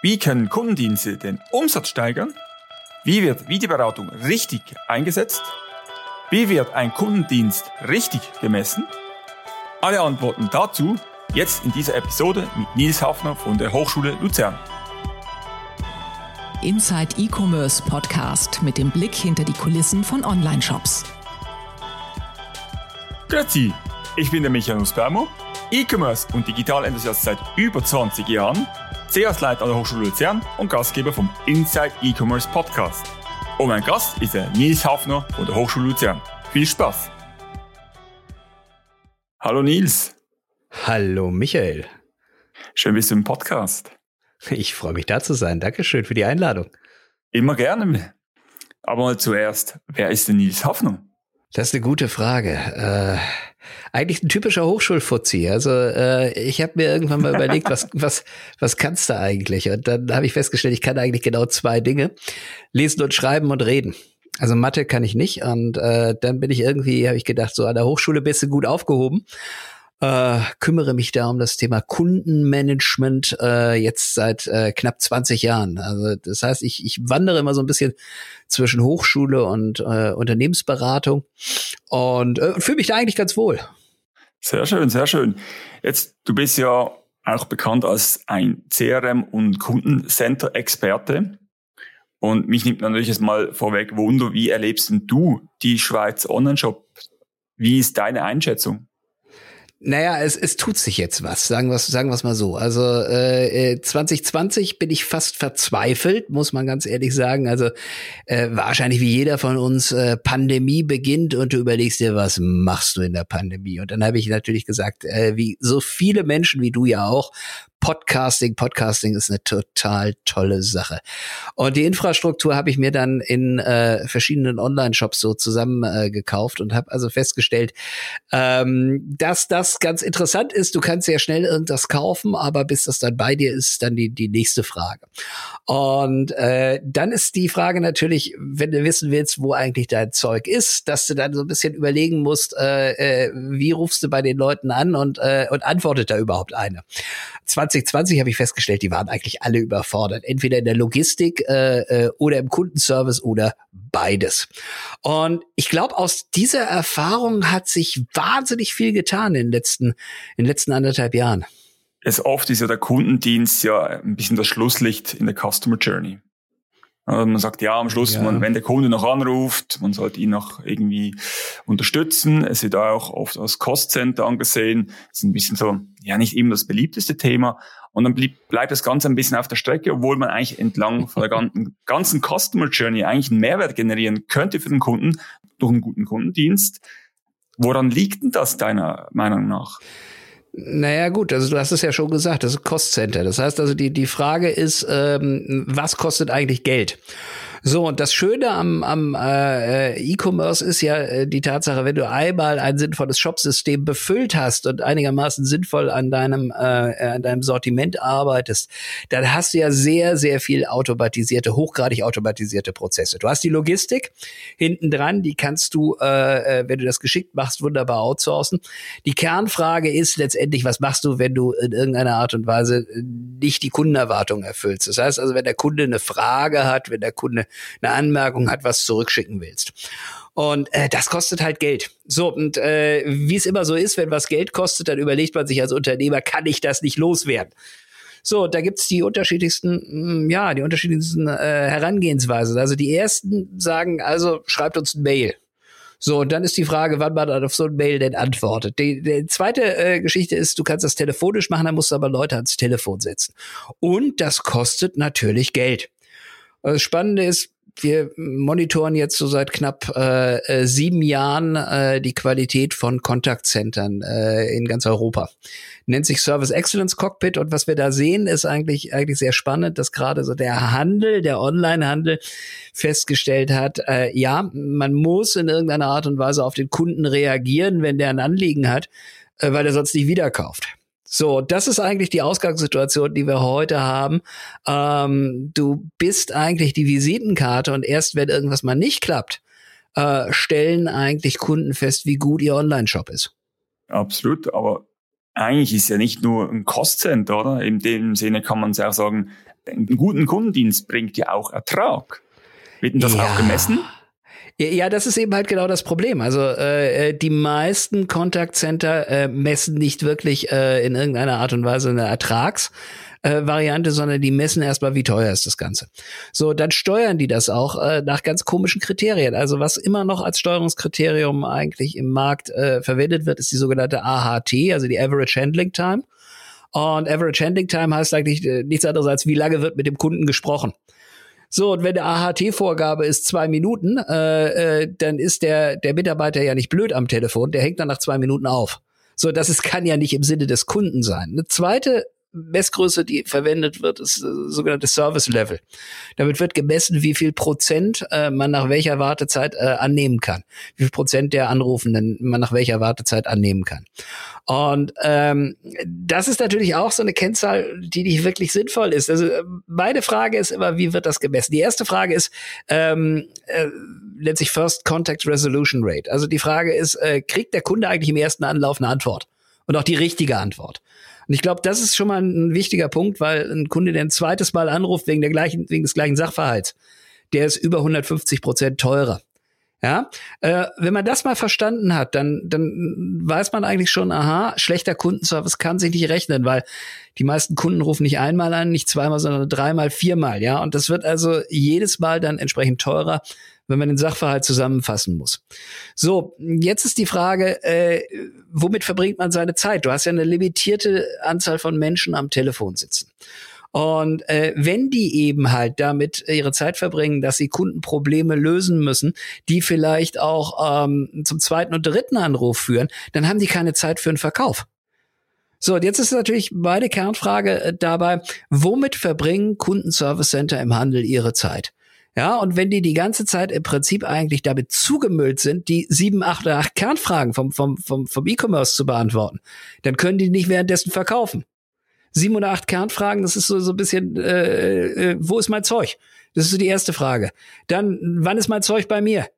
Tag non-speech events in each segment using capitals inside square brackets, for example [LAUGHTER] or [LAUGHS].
Wie können Kundendienste den Umsatz steigern? Wie wird Videoberatung richtig eingesetzt? Wie wird ein Kundendienst richtig gemessen? Alle Antworten dazu jetzt in dieser Episode mit Nils Hafner von der Hochschule Luzern. Inside E-Commerce Podcast mit dem Blick hinter die Kulissen von Online-Shops. Grüezi, ich bin der Michael Spermo, E-Commerce und Digital-Enthusiast seit über 20 Jahren, CS-Leiter an der Hochschule Luzern und Gastgeber vom Inside E-Commerce Podcast. Und mein Gast ist der Nils Hafner von der Hochschule Luzern. Viel Spaß! Hallo Nils. Hallo Michael. Schön bist du im Podcast. Ich freue mich da zu sein. Dankeschön für die Einladung. Immer gerne. Aber zuerst, wer ist denn Nils Hafner? Das ist eine gute Frage. Äh, eigentlich ein typischer Hochschulfuzzi. Also äh, ich habe mir irgendwann mal überlegt, was, [LAUGHS] was, was kannst du eigentlich? Und dann habe ich festgestellt, ich kann eigentlich genau zwei Dinge. Lesen und schreiben und reden. Also Mathe kann ich nicht. Und äh, dann bin ich irgendwie, habe ich gedacht, so an der Hochschule bist du gut aufgehoben äh, kümmere mich da um das Thema Kundenmanagement äh, jetzt seit äh, knapp 20 Jahren. Also das heißt, ich, ich wandere immer so ein bisschen zwischen Hochschule und äh, Unternehmensberatung und äh, fühle mich da eigentlich ganz wohl. Sehr schön, sehr schön. Jetzt, du bist ja auch bekannt als ein CRM- und Kundencenter-Experte. Und mich nimmt natürlich jetzt mal vorweg Wunder, wie erlebst denn du die Schweiz Online-Shop? Wie ist deine Einschätzung? Naja, es, es tut sich jetzt was, sagen wir sagen wir's mal so. Also äh, 2020 äh, bin ich fast verzweifelt, muss man ganz ehrlich sagen. Also äh, wahrscheinlich wie jeder von uns, äh, Pandemie beginnt und du überlegst dir, was machst du in der Pandemie? Und dann habe ich natürlich gesagt, äh, wie so viele Menschen wie du ja auch, Podcasting. Podcasting ist eine total tolle Sache. Und die Infrastruktur habe ich mir dann in äh, verschiedenen Online-Shops so zusammen äh, gekauft und habe also festgestellt, ähm, dass das ganz interessant ist. Du kannst sehr schnell irgendwas kaufen, aber bis das dann bei dir ist, dann die, die nächste Frage. Und äh, dann ist die Frage natürlich, wenn du wissen willst, wo eigentlich dein Zeug ist, dass du dann so ein bisschen überlegen musst, äh, äh, wie rufst du bei den Leuten an und, äh, und antwortet da überhaupt eine. 2020 habe ich festgestellt, die waren eigentlich alle überfordert. Entweder in der Logistik äh, äh, oder im Kundenservice oder beides. Und ich glaube, aus dieser Erfahrung hat sich wahnsinnig viel getan in den letzten, in den letzten anderthalb Jahren. Es oft ist ja der Kundendienst ja ein bisschen das Schlusslicht in der Customer Journey. Also man sagt, ja, am Schluss, ja. Man, wenn der Kunde noch anruft, man sollte ihn noch irgendwie unterstützen. Es wird auch oft als Cost Center angesehen. Das ist ein bisschen so, ja, nicht immer das beliebteste Thema. Und dann blieb, bleibt das Ganze ein bisschen auf der Strecke, obwohl man eigentlich entlang von der ganzen, [LAUGHS] ganzen Customer Journey eigentlich einen Mehrwert generieren könnte für den Kunden durch einen guten Kundendienst. Woran liegt denn das deiner Meinung nach? Naja, gut, also du hast es ja schon gesagt, das ist Cost Center. Das heißt also, die, die Frage ist, ähm, was kostet eigentlich Geld? So, und das Schöne am, am äh, E-Commerce ist ja äh, die Tatsache, wenn du einmal ein sinnvolles Shopsystem befüllt hast und einigermaßen sinnvoll an deinem, äh, äh, an deinem Sortiment arbeitest, dann hast du ja sehr, sehr viel automatisierte, hochgradig automatisierte Prozesse. Du hast die Logistik hinten dran, die kannst du, äh, äh, wenn du das geschickt machst, wunderbar outsourcen. Die Kernfrage ist letztendlich, was machst du, wenn du in irgendeiner Art und Weise nicht die Kundenerwartung erfüllst? Das heißt also, wenn der Kunde eine Frage hat, wenn der Kunde eine Anmerkung hat, was zurückschicken willst. Und äh, das kostet halt Geld. So, und äh, wie es immer so ist, wenn was Geld kostet, dann überlegt man sich als Unternehmer, kann ich das nicht loswerden? So, da gibt's die unterschiedlichsten, hm, ja, die unterschiedlichsten äh, Herangehensweisen. Also die ersten sagen, also schreibt uns ein Mail. So, und dann ist die Frage, wann man dann auf so ein Mail denn antwortet. Die, die zweite äh, Geschichte ist, du kannst das telefonisch machen, dann musst du aber Leute ans Telefon setzen. Und das kostet natürlich Geld. Das Spannende ist, wir monitoren jetzt so seit knapp äh, äh, sieben Jahren äh, die Qualität von Kontaktcentern äh, in ganz Europa. Nennt sich Service Excellence Cockpit und was wir da sehen, ist eigentlich eigentlich sehr spannend, dass gerade so der Handel, der Online-Handel festgestellt hat, äh, ja, man muss in irgendeiner Art und Weise auf den Kunden reagieren, wenn der ein Anliegen hat, äh, weil er sonst nicht wieder kauft. So, das ist eigentlich die Ausgangssituation, die wir heute haben. Ähm, du bist eigentlich die Visitenkarte und erst wenn irgendwas mal nicht klappt, äh, stellen eigentlich Kunden fest, wie gut ihr Online-Shop ist. Absolut, aber eigentlich ist ja nicht nur ein Cost-Center, oder? In dem Sinne kann man sehr sagen, einen guten Kundendienst bringt ja auch Ertrag. Wird denn das ja. auch gemessen? Ja, das ist eben halt genau das Problem. Also äh, äh die meisten Contact Center äh, messen nicht wirklich äh, in irgendeiner Art und Weise eine Ertrags. Äh, sondern die messen erstmal, wie teuer ist das Ganze. So, dann steuern die das auch äh, nach ganz komischen Kriterien. Also was immer noch als Steuerungskriterium eigentlich im Markt äh, verwendet wird, ist die sogenannte AHT, also die Average Handling Time. Und Average Handling Time heißt eigentlich äh, nichts anderes als, wie lange wird mit dem Kunden gesprochen. So, und wenn der AHT-Vorgabe ist zwei Minuten, äh, äh, dann ist der, der Mitarbeiter ja nicht blöd am Telefon, der hängt dann nach zwei Minuten auf. So, das ist, kann ja nicht im Sinne des Kunden sein. Eine zweite Messgröße, die verwendet wird, ist äh, sogenannte Service Level. Damit wird gemessen, wie viel Prozent äh, man nach welcher Wartezeit äh, annehmen kann. Wie viel Prozent der Anrufenden man nach welcher Wartezeit annehmen kann. Und ähm, das ist natürlich auch so eine Kennzahl, die nicht wirklich sinnvoll ist. Also äh, meine Frage ist immer, wie wird das gemessen? Die erste Frage ist, ähm, äh, nennt sich First Contact Resolution Rate. Also die Frage ist, äh, kriegt der Kunde eigentlich im ersten Anlauf eine Antwort? Und auch die richtige Antwort. Und ich glaube, das ist schon mal ein wichtiger Punkt, weil ein Kunde, der ein zweites Mal anruft wegen der gleichen, wegen des gleichen Sachverhalts, der ist über 150 Prozent teurer. Ja, äh, wenn man das mal verstanden hat, dann, dann weiß man eigentlich schon, aha, schlechter Kundenservice kann sich nicht rechnen, weil die meisten Kunden rufen nicht einmal an, nicht zweimal, sondern dreimal, viermal, ja. Und das wird also jedes Mal dann entsprechend teurer, wenn man den Sachverhalt zusammenfassen muss. So, jetzt ist die Frage, äh, womit verbringt man seine Zeit? Du hast ja eine limitierte Anzahl von Menschen am Telefon sitzen. Und äh, wenn die eben halt damit ihre Zeit verbringen, dass sie Kundenprobleme lösen müssen, die vielleicht auch ähm, zum zweiten und dritten Anruf führen, dann haben die keine Zeit für einen Verkauf. So, und jetzt ist natürlich meine Kernfrage äh, dabei, womit verbringen Kundenservice Center im Handel ihre Zeit? Ja, und wenn die die ganze Zeit im Prinzip eigentlich damit zugemüllt sind, die sieben, acht oder acht Kernfragen vom, vom, vom, vom E-Commerce zu beantworten, dann können die nicht währenddessen verkaufen. Sieben oder acht Kernfragen, das ist so, so ein bisschen, äh, äh, wo ist mein Zeug? Das ist so die erste Frage. Dann, wann ist mein Zeug bei mir?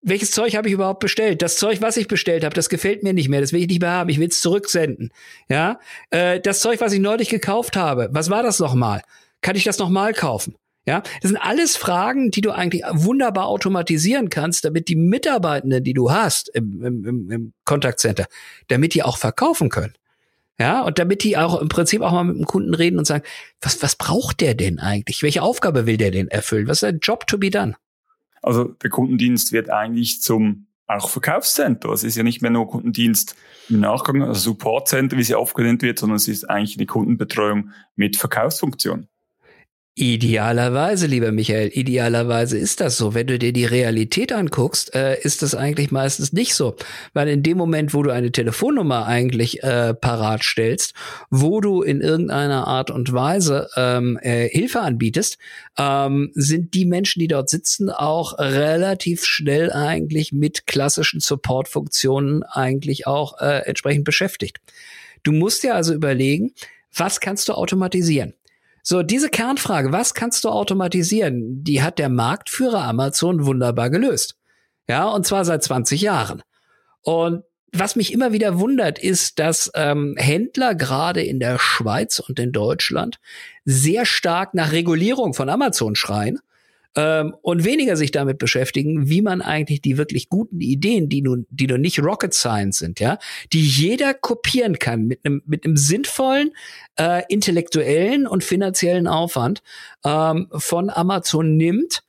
Welches Zeug habe ich überhaupt bestellt? Das Zeug, was ich bestellt habe, das gefällt mir nicht mehr. Das will ich nicht mehr haben. Ich will es zurücksenden. Ja, äh, das Zeug, was ich neulich gekauft habe, was war das nochmal? Kann ich das nochmal kaufen? Ja, das sind alles Fragen, die du eigentlich wunderbar automatisieren kannst, damit die Mitarbeitenden, die du hast im, im, im Contact Center, damit die auch verkaufen können. Ja, und damit die auch im Prinzip auch mal mit dem Kunden reden und sagen, was, was braucht der denn eigentlich? Welche Aufgabe will der denn erfüllen? Was ist ein Job to be done? Also der Kundendienst wird eigentlich zum auch Verkaufscenter. Es ist ja nicht mehr nur Kundendienst im Nachgang, also Supportcenter, wie sie oft genannt wird, sondern es ist eigentlich eine Kundenbetreuung mit Verkaufsfunktion. Idealerweise, lieber Michael, idealerweise ist das so. Wenn du dir die Realität anguckst, äh, ist das eigentlich meistens nicht so. Weil in dem Moment, wo du eine Telefonnummer eigentlich äh, parat stellst, wo du in irgendeiner Art und Weise ähm, äh, Hilfe anbietest, ähm, sind die Menschen, die dort sitzen, auch relativ schnell eigentlich mit klassischen Supportfunktionen eigentlich auch äh, entsprechend beschäftigt. Du musst dir also überlegen, was kannst du automatisieren? So, diese Kernfrage, was kannst du automatisieren, die hat der Marktführer Amazon wunderbar gelöst. Ja, und zwar seit 20 Jahren. Und was mich immer wieder wundert, ist, dass ähm, Händler gerade in der Schweiz und in Deutschland sehr stark nach Regulierung von Amazon schreien ähm, und weniger sich damit beschäftigen, wie man eigentlich die wirklich guten Ideen, die nun, die nun nicht Rocket Science sind, ja, die jeder kopieren kann mit einem mit einem sinnvollen äh, intellektuellen und finanziellen Aufwand ähm, von Amazon nimmt,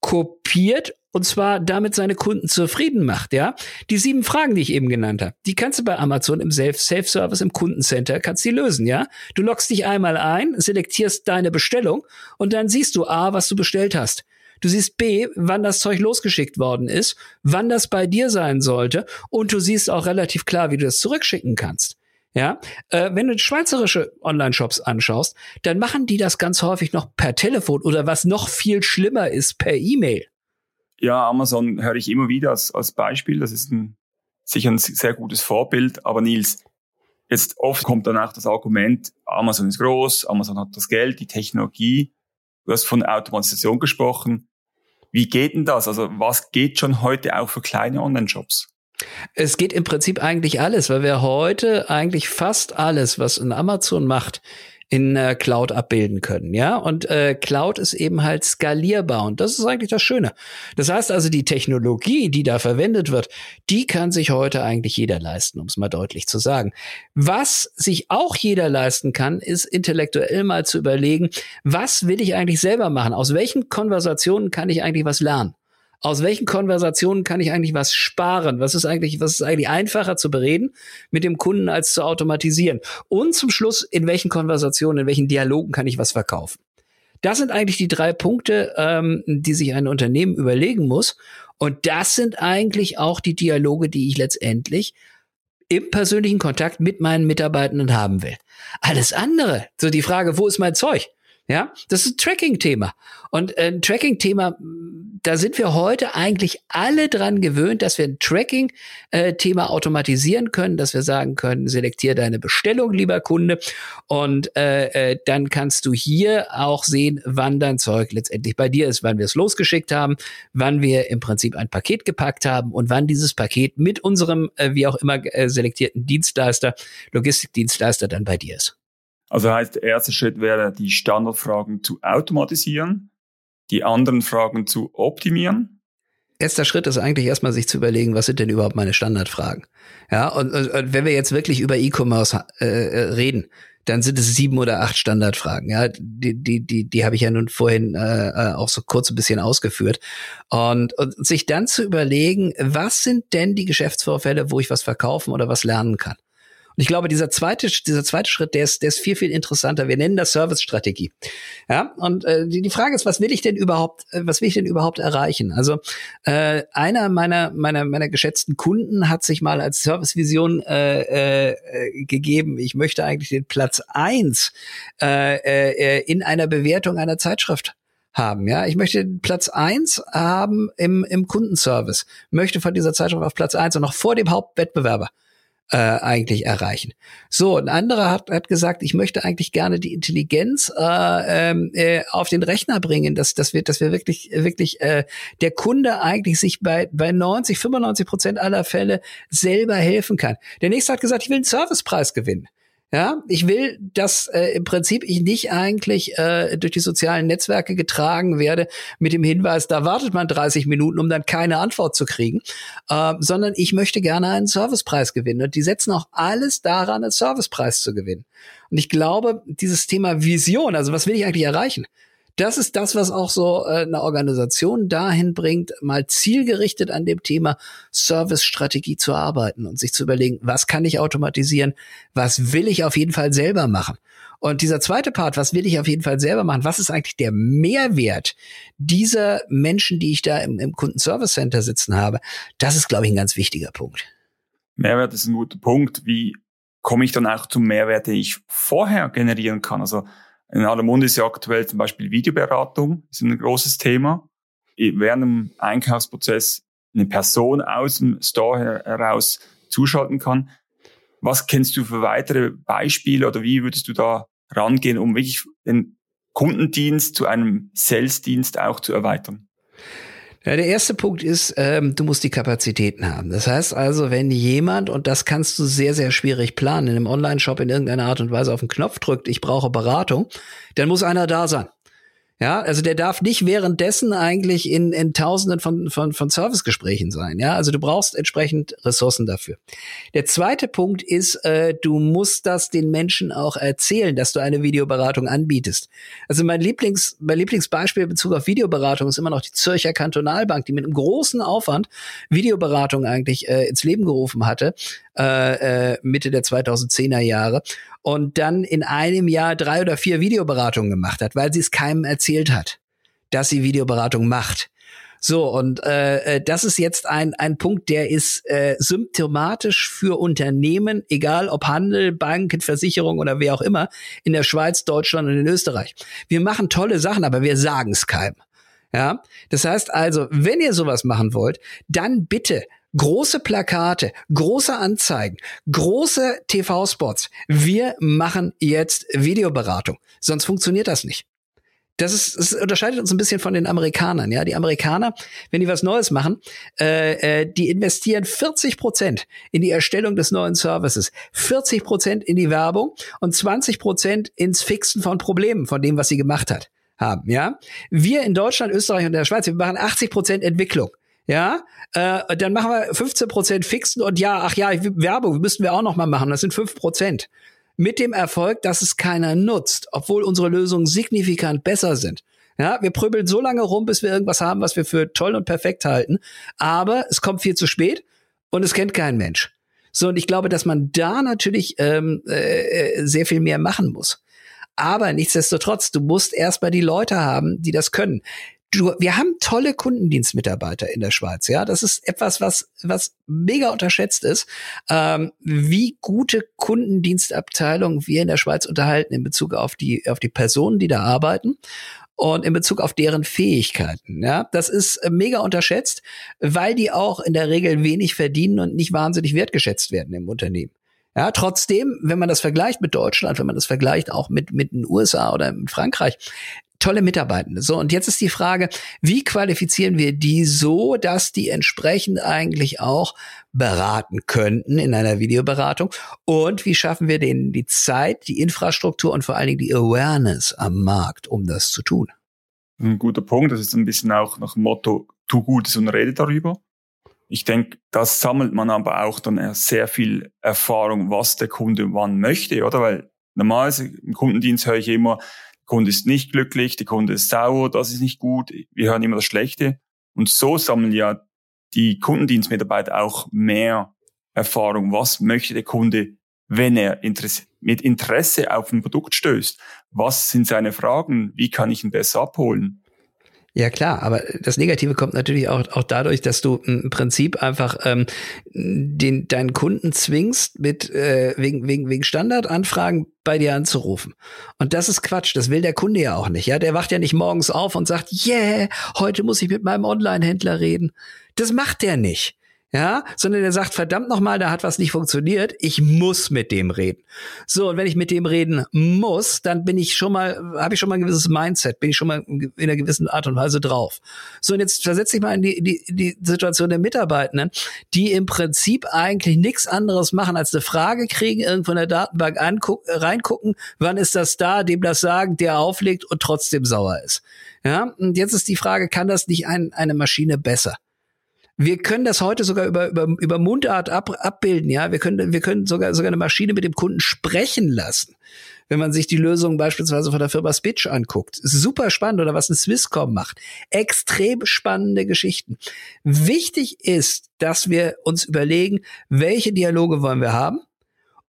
kopiert und zwar damit seine Kunden zufrieden macht, ja. Die sieben Fragen, die ich eben genannt habe, die kannst du bei Amazon im Self-Service im Kundencenter kannst die lösen, ja. Du loggst dich einmal ein, selektierst deine Bestellung und dann siehst du A, was du bestellt hast. Du siehst B, wann das Zeug losgeschickt worden ist, wann das bei dir sein sollte und du siehst auch relativ klar, wie du das zurückschicken kannst. Ja, äh, wenn du schweizerische Online-Shops anschaust, dann machen die das ganz häufig noch per Telefon oder was noch viel schlimmer ist, per E-Mail. Ja, Amazon höre ich immer wieder als, als Beispiel. Das ist ein, sicher ein sehr gutes Vorbild. Aber Nils, jetzt oft kommt danach das Argument, Amazon ist groß, Amazon hat das Geld, die Technologie. Du hast von Automatisation gesprochen. Wie geht denn das? Also was geht schon heute auch für kleine Online-Shops? Es geht im Prinzip eigentlich alles, weil wir heute eigentlich fast alles, was ein Amazon macht, in äh, Cloud abbilden können, ja. Und äh, Cloud ist eben halt skalierbar und das ist eigentlich das Schöne. Das heißt also, die Technologie, die da verwendet wird, die kann sich heute eigentlich jeder leisten, um es mal deutlich zu sagen. Was sich auch jeder leisten kann, ist intellektuell mal zu überlegen, was will ich eigentlich selber machen? Aus welchen Konversationen kann ich eigentlich was lernen? Aus welchen Konversationen kann ich eigentlich was sparen? Was ist eigentlich, was ist eigentlich einfacher zu bereden mit dem Kunden als zu automatisieren? Und zum Schluss, in welchen Konversationen, in welchen Dialogen kann ich was verkaufen? Das sind eigentlich die drei Punkte, ähm, die sich ein Unternehmen überlegen muss. Und das sind eigentlich auch die Dialoge, die ich letztendlich im persönlichen Kontakt mit meinen Mitarbeitenden haben will. Alles andere, so die Frage, wo ist mein Zeug? Ja, das ist ein Tracking-Thema. Und äh, ein Tracking-Thema, da sind wir heute eigentlich alle dran gewöhnt, dass wir ein Tracking-Thema äh, automatisieren können, dass wir sagen können, selektier deine Bestellung, lieber Kunde. Und äh, äh, dann kannst du hier auch sehen, wann dein Zeug letztendlich bei dir ist, wann wir es losgeschickt haben, wann wir im Prinzip ein Paket gepackt haben und wann dieses Paket mit unserem, äh, wie auch immer, äh, selektierten Dienstleister, Logistikdienstleister dann bei dir ist. Also heißt, der erste Schritt wäre, die Standardfragen zu automatisieren, die anderen Fragen zu optimieren. Erster Schritt ist eigentlich erstmal sich zu überlegen, was sind denn überhaupt meine Standardfragen? Ja, und, und, wenn wir jetzt wirklich über E-Commerce äh, äh, reden, dann sind es sieben oder acht Standardfragen. Ja, die, die, die, die habe ich ja nun vorhin äh, äh auch so kurz ein bisschen ausgeführt. Und, und sich dann zu überlegen, was sind denn die Geschäftsvorfälle, wo ich was verkaufen oder was lernen kann? Und ich glaube, dieser zweite, dieser zweite Schritt, der ist, der ist viel, viel interessanter. Wir nennen das Service-Strategie. Ja, und äh, die, die Frage ist, was will ich denn überhaupt, äh, was will ich denn überhaupt erreichen? Also äh, einer meiner, meiner, meiner geschätzten Kunden hat sich mal als Servicevision äh, äh, gegeben, ich möchte eigentlich den Platz eins äh, äh, in einer Bewertung einer Zeitschrift haben. Ja, ich möchte Platz eins haben im, im Kundenservice, möchte von dieser Zeitschrift auf Platz eins und noch vor dem Hauptwettbewerber äh, eigentlich erreichen. So, ein anderer hat, hat gesagt, ich möchte eigentlich gerne die Intelligenz äh, ähm, äh, auf den Rechner bringen, dass, dass wir, dass wir wirklich, wirklich äh, der Kunde eigentlich sich bei, bei 90, 95 Prozent aller Fälle selber helfen kann. Der nächste hat gesagt, ich will einen Servicepreis gewinnen. Ja, ich will, dass äh, im Prinzip ich nicht eigentlich äh, durch die sozialen Netzwerke getragen werde mit dem Hinweis, da wartet man 30 Minuten, um dann keine Antwort zu kriegen, äh, sondern ich möchte gerne einen Servicepreis gewinnen. Und die setzen auch alles daran, einen Servicepreis zu gewinnen. Und ich glaube, dieses Thema Vision, also was will ich eigentlich erreichen? Das ist das, was auch so äh, eine Organisation dahin bringt, mal zielgerichtet an dem Thema Service-Strategie zu arbeiten und sich zu überlegen, was kann ich automatisieren, was will ich auf jeden Fall selber machen. Und dieser zweite Part, was will ich auf jeden Fall selber machen? Was ist eigentlich der Mehrwert dieser Menschen, die ich da im, im Kundenservice Center sitzen habe? Das ist, glaube ich, ein ganz wichtiger Punkt. Mehrwert ist ein guter Punkt. Wie komme ich dann auch zum Mehrwert, den ich vorher generieren kann? Also in aller Munde ist ja aktuell zum Beispiel Videoberatung, ist ein großes Thema. Während dem Einkaufsprozess eine Person aus dem Store heraus zuschalten kann. Was kennst du für weitere Beispiele oder wie würdest du da rangehen, um wirklich den Kundendienst zu einem Sales-Dienst auch zu erweitern? Ja, der erste Punkt ist, ähm, du musst die Kapazitäten haben. Das heißt also, wenn jemand, und das kannst du sehr, sehr schwierig planen, in einem Online-Shop in irgendeiner Art und Weise auf den Knopf drückt, ich brauche Beratung, dann muss einer da sein. Ja, also der darf nicht währenddessen eigentlich in, in Tausenden von, von, von Servicegesprächen sein. Ja, also du brauchst entsprechend Ressourcen dafür. Der zweite Punkt ist, äh, du musst das den Menschen auch erzählen, dass du eine Videoberatung anbietest. Also mein Lieblings, mein Lieblingsbeispiel in Bezug auf Videoberatung ist immer noch die Zürcher Kantonalbank, die mit einem großen Aufwand Videoberatung eigentlich äh, ins Leben gerufen hatte, äh, äh, Mitte der 2010er Jahre und dann in einem Jahr drei oder vier Videoberatungen gemacht hat, weil sie es keinem erzählt hat, dass sie Videoberatung macht. So, und äh, äh, das ist jetzt ein, ein Punkt, der ist äh, symptomatisch für Unternehmen, egal ob Handel, Banken, Versicherung oder wer auch immer, in der Schweiz, Deutschland und in Österreich. Wir machen tolle Sachen, aber wir sagen es keinem. Ja, das heißt also, wenn ihr sowas machen wollt, dann bitte große Plakate, große Anzeigen, große TV-Spots. Wir machen jetzt Videoberatung. Sonst funktioniert das nicht. Das ist, das unterscheidet uns ein bisschen von den Amerikanern. Ja, die Amerikaner, wenn die was Neues machen, äh, äh, die investieren 40 Prozent in die Erstellung des neuen Services, 40 Prozent in die Werbung und 20 Prozent ins Fixen von Problemen, von dem, was sie gemacht hat, haben. Ja, wir in Deutschland, Österreich und der Schweiz, wir machen 80 Prozent Entwicklung. Ja, äh, dann machen wir 15 Prozent Fixen und ja, ach ja, Werbung müssten wir auch noch mal machen. Das sind 5 Prozent mit dem Erfolg, dass es keiner nutzt, obwohl unsere Lösungen signifikant besser sind. Ja, wir prübeln so lange rum, bis wir irgendwas haben, was wir für toll und perfekt halten. Aber es kommt viel zu spät und es kennt kein Mensch. So, und ich glaube, dass man da natürlich ähm, äh, sehr viel mehr machen muss. Aber nichtsdestotrotz, du musst erstmal die Leute haben, die das können du, wir haben tolle Kundendienstmitarbeiter in der Schweiz. Ja, das ist etwas, was was mega unterschätzt ist, ähm, wie gute Kundendienstabteilungen wir in der Schweiz unterhalten in Bezug auf die auf die Personen, die da arbeiten und in Bezug auf deren Fähigkeiten. Ja, das ist äh, mega unterschätzt, weil die auch in der Regel wenig verdienen und nicht wahnsinnig wertgeschätzt werden im Unternehmen. Ja, trotzdem, wenn man das vergleicht mit Deutschland, wenn man das vergleicht auch mit, mit den USA oder mit Frankreich, tolle Mitarbeitende. So, und jetzt ist die Frage, wie qualifizieren wir die so, dass die entsprechend eigentlich auch beraten könnten in einer Videoberatung? Und wie schaffen wir denen die Zeit, die Infrastruktur und vor allen Dingen die Awareness am Markt, um das zu tun? Ein guter Punkt. Das ist ein bisschen auch nach dem Motto, tu Gutes und rede darüber. Ich denke, das sammelt man aber auch dann sehr viel Erfahrung, was der Kunde wann möchte, oder? Weil normalerweise im Kundendienst höre ich immer, Kunde ist nicht glücklich, der Kunde ist sauer, das ist nicht gut, wir hören immer das Schlechte. Und so sammeln ja die Kundendienstmitarbeiter auch mehr Erfahrung. Was möchte der Kunde, wenn er mit Interesse auf ein Produkt stößt? Was sind seine Fragen? Wie kann ich ihn besser abholen? Ja klar, aber das Negative kommt natürlich auch, auch dadurch, dass du im Prinzip einfach ähm, den, deinen Kunden zwingst, mit äh, wegen, wegen, wegen Standardanfragen bei dir anzurufen. Und das ist Quatsch, das will der Kunde ja auch nicht. Ja, Der wacht ja nicht morgens auf und sagt, yeah, heute muss ich mit meinem Online-Händler reden. Das macht der nicht ja, sondern der sagt, verdammt nochmal, da hat was nicht funktioniert, ich muss mit dem reden. So, und wenn ich mit dem reden muss, dann bin ich schon mal, habe ich schon mal ein gewisses Mindset, bin ich schon mal in einer gewissen Art und Weise drauf. So, und jetzt versetze ich mal in die, die, die Situation der Mitarbeitenden, die im Prinzip eigentlich nichts anderes machen, als eine Frage kriegen, irgendwo in der Datenbank angucken, reingucken, wann ist das da, dem das sagen, der auflegt und trotzdem sauer ist. Ja, und jetzt ist die Frage, kann das nicht ein, eine Maschine besser? Wir können das heute sogar über, über, über Mundart ab, abbilden, ja. Wir können, wir können sogar, sogar eine Maschine mit dem Kunden sprechen lassen. Wenn man sich die Lösung beispielsweise von der Firma Spitch anguckt. Super spannend oder was ein Swisscom macht. Extrem spannende Geschichten. Wichtig ist, dass wir uns überlegen, welche Dialoge wollen wir haben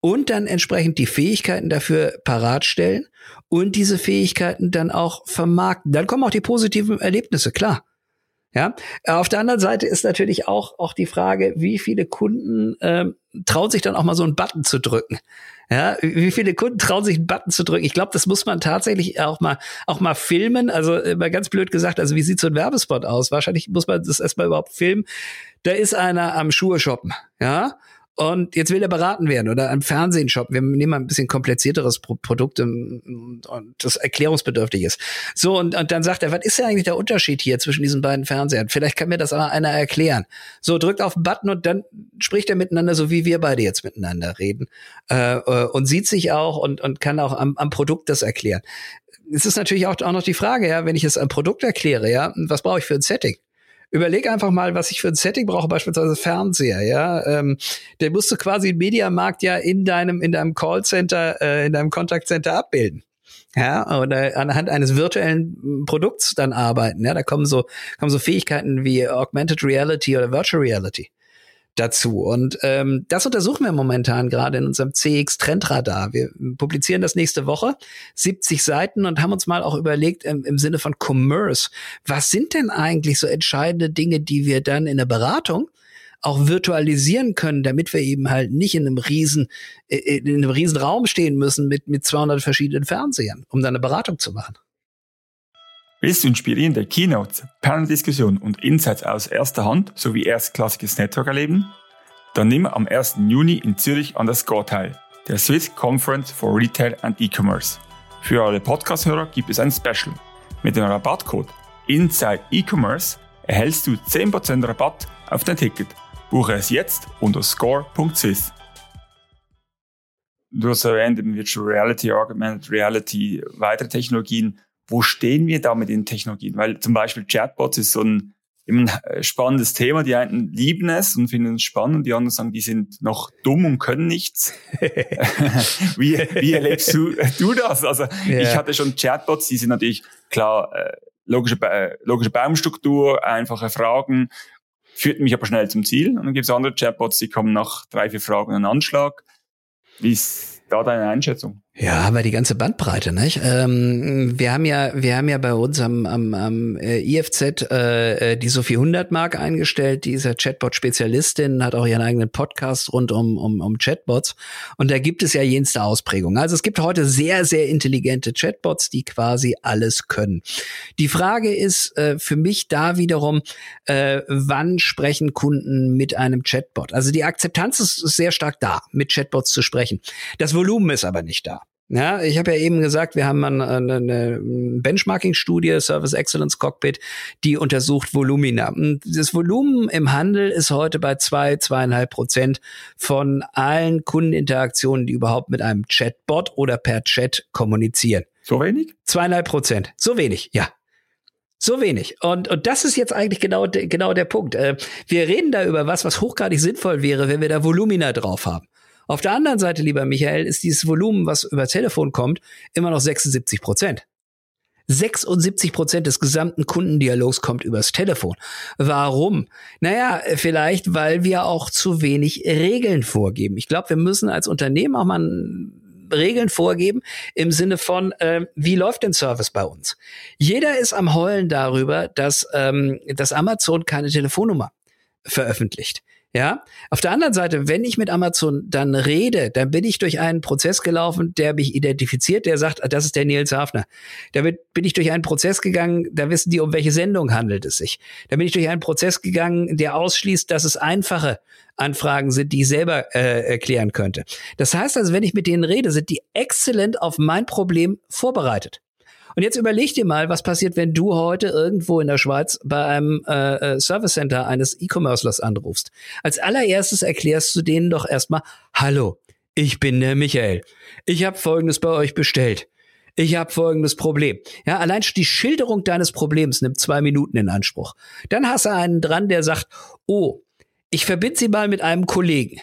und dann entsprechend die Fähigkeiten dafür parat stellen und diese Fähigkeiten dann auch vermarkten. Dann kommen auch die positiven Erlebnisse, klar. Ja, auf der anderen Seite ist natürlich auch auch die Frage, wie viele Kunden ähm, trauen sich dann auch mal so einen Button zu drücken. Ja, wie viele Kunden trauen sich einen Button zu drücken? Ich glaube, das muss man tatsächlich auch mal auch mal filmen. Also mal ganz blöd gesagt, also wie sieht so ein Werbespot aus? Wahrscheinlich muss man das erstmal überhaupt filmen. Da ist einer am Schuhe shoppen, ja, und jetzt will er beraten werden oder am Fernsehen shoppen. Wir nehmen mal ein bisschen komplizierteres Pro Produkt und das erklärungsbedürftig ist. So, und, und dann sagt er, was ist denn eigentlich der Unterschied hier zwischen diesen beiden Fernsehern? Vielleicht kann mir das aber einer erklären. So, drückt auf den Button und dann spricht er miteinander, so wie wir beide jetzt miteinander reden. Äh, äh und sieht sich auch und, und kann auch am, am Produkt das erklären. Es ist natürlich auch, auch noch die Frage, ja, wenn ich es am Produkt erkläre, ja, was brauche ich für ein Setting? Überleg einfach mal, was ich für ein Setting brauche, beispielsweise Fernseher, ja. Ähm, der musst du quasi im Mediamarkt ja in deinem, in deinem Callcenter, äh, in deinem Kontaktcenter abbilden. Ja, oder anhand eines virtuellen Produkts dann arbeiten. Ja, da kommen so, kommen so Fähigkeiten wie Augmented Reality oder Virtual Reality dazu. Und ähm, das untersuchen wir momentan gerade in unserem CX Trendradar. Wir publizieren das nächste Woche, 70 Seiten und haben uns mal auch überlegt im, im Sinne von Commerce, was sind denn eigentlich so entscheidende Dinge, die wir dann in der Beratung auch virtualisieren können, damit wir eben halt nicht in einem riesen äh, in einem riesen Raum stehen müssen mit mit 200 verschiedenen Fernsehern, um dann eine Beratung zu machen. Willst du inspirierende Keynotes, Panel-Diskussionen und Insights aus erster Hand sowie erstklassiges Network erleben? Dann nimm am 1. Juni in Zürich an der SCORE teil, der Swiss Conference for Retail and E-Commerce. Für alle Podcast-Hörer gibt es ein Special. Mit dem Rabattcode Inside E-Commerce erhältst du 10% Rabatt auf dein Ticket. Buche es jetzt unter score.sys. Du hast erwähnt, im Virtual Reality, Augmented Reality, weitere Technologien. Wo stehen wir da mit den Technologien? Weil zum Beispiel Chatbots ist so ein ein äh, spannendes Thema. Die einen lieben es und finden es spannend, die anderen sagen, die sind noch dumm und können nichts. [LAUGHS] wie, wie erlebst du, du das? Also ja. ich hatte schon Chatbots, die sind natürlich klar äh, logische, äh, logische Baumstruktur, einfache Fragen, führt mich aber schnell zum Ziel. Und dann gibt es andere Chatbots, die kommen nach drei, vier Fragen einen Anschlag. Wie ist da deine Einschätzung? Ja, aber die ganze Bandbreite, nicht? Ähm, wir haben ja, wir haben ja bei uns am, am, am äh, IFZ äh, äh, die Sophie 100 Mark eingestellt. Die ist ja Chatbot-Spezialistin, hat auch ihren eigenen Podcast rund um, um, um Chatbots. Und da gibt es ja jenste Ausprägungen. Also es gibt heute sehr, sehr intelligente Chatbots, die quasi alles können. Die Frage ist äh, für mich da wiederum, äh, wann sprechen Kunden mit einem Chatbot? Also die Akzeptanz ist sehr stark da, mit Chatbots zu sprechen. Das Volumen ist aber nicht da. Ja, ich habe ja eben gesagt, wir haben eine, eine Benchmarking-Studie, Service Excellence Cockpit, die untersucht Volumina. Das Volumen im Handel ist heute bei zwei, zweieinhalb Prozent von allen Kundeninteraktionen, die überhaupt mit einem Chatbot oder per Chat kommunizieren. So wenig? Zweieinhalb Prozent. So wenig, ja. So wenig. Und, und das ist jetzt eigentlich genau, genau der Punkt. Äh, wir reden da über was, was hochgradig sinnvoll wäre, wenn wir da Volumina drauf haben. Auf der anderen Seite, lieber Michael, ist dieses Volumen, was über Telefon kommt, immer noch 76 Prozent. 76 Prozent des gesamten Kundendialogs kommt übers Telefon. Warum? Naja, vielleicht, weil wir auch zu wenig Regeln vorgeben. Ich glaube, wir müssen als Unternehmen auch mal Regeln vorgeben im Sinne von, äh, wie läuft denn Service bei uns? Jeder ist am Heulen darüber, dass, ähm, dass Amazon keine Telefonnummer veröffentlicht. Ja. Auf der anderen Seite, wenn ich mit Amazon dann rede, dann bin ich durch einen Prozess gelaufen, der mich identifiziert, der sagt, ah, das ist der Nils Hafner. Damit bin ich durch einen Prozess gegangen, da wissen die, um welche Sendung handelt es sich. Da bin ich durch einen Prozess gegangen, der ausschließt, dass es einfache Anfragen sind, die ich selber äh, erklären könnte. Das heißt also, wenn ich mit denen rede, sind die exzellent auf mein Problem vorbereitet. Und jetzt überleg dir mal, was passiert, wenn du heute irgendwo in der Schweiz bei einem äh, äh, Service Center eines E-Commercelers anrufst. Als allererstes erklärst du denen doch erstmal, hallo, ich bin der Michael. Ich habe Folgendes bei euch bestellt. Ich habe folgendes Problem. Ja, allein die Schilderung deines Problems nimmt zwei Minuten in Anspruch. Dann hast du einen dran, der sagt, oh, ich verbinde Sie mal mit einem Kollegen.